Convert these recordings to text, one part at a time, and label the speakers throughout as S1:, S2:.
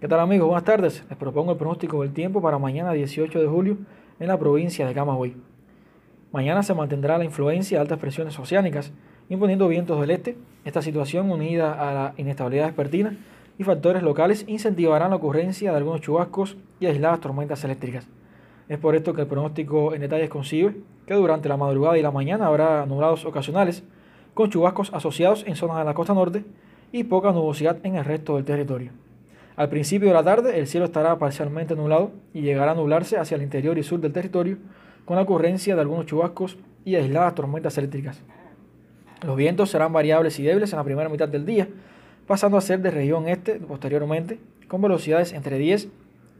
S1: ¿Qué tal amigos? Buenas tardes. Les propongo el pronóstico del tiempo para mañana 18 de julio en la provincia de Camagüey. Mañana se mantendrá la influencia de altas presiones oceánicas, imponiendo vientos del este. Esta situación, unida a la inestabilidad despertina y factores locales, incentivarán la ocurrencia de algunos chubascos y aisladas tormentas eléctricas. Es por esto que el pronóstico en detalles concibe que durante la madrugada y la mañana habrá nublados ocasionales, con chubascos asociados en zonas de la costa norte y poca nubosidad en el resto del territorio. Al principio de la tarde el cielo estará parcialmente nublado y llegará a nublarse hacia el interior y sur del territorio con la ocurrencia de algunos chubascos y aisladas tormentas eléctricas. Los vientos serán variables y débiles en la primera mitad del día, pasando a ser de región este posteriormente, con velocidades entre 10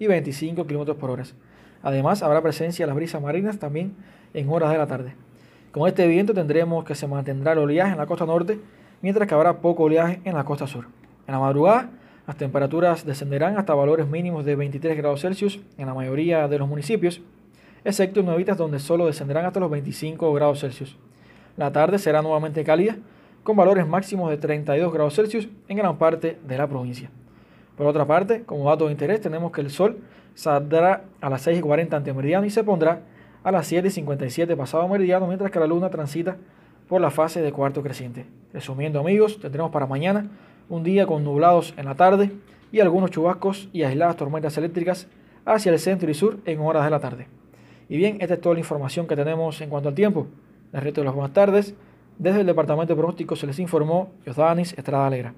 S1: y 25 km por hora. Además, habrá presencia de las brisas marinas también en horas de la tarde. Con este viento tendremos que se mantendrá el oleaje en la costa norte, mientras que habrá poco oleaje en la costa sur. En la madrugada, las temperaturas descenderán hasta valores mínimos de 23 grados Celsius en la mayoría de los municipios, excepto en Nuevitas donde solo descenderán hasta los 25 grados Celsius. La tarde será nuevamente cálida, con valores máximos de 32 grados Celsius en gran parte de la provincia. Por otra parte, como dato de interés, tenemos que el sol saldrá a las 6.40 ante meridiano y se pondrá a las 7.57 pasado meridiano, mientras que la luna transita por la fase de cuarto creciente. Resumiendo amigos, tendremos para mañana un día con nublados en la tarde y algunos chubascos y aisladas tormentas eléctricas hacia el centro y sur en horas de la tarde. Y bien, esta es toda la información que tenemos en cuanto al tiempo. Les reto las buenas tardes. Desde el Departamento de Pronóstico se les informó Josdanis Estrada Alegra.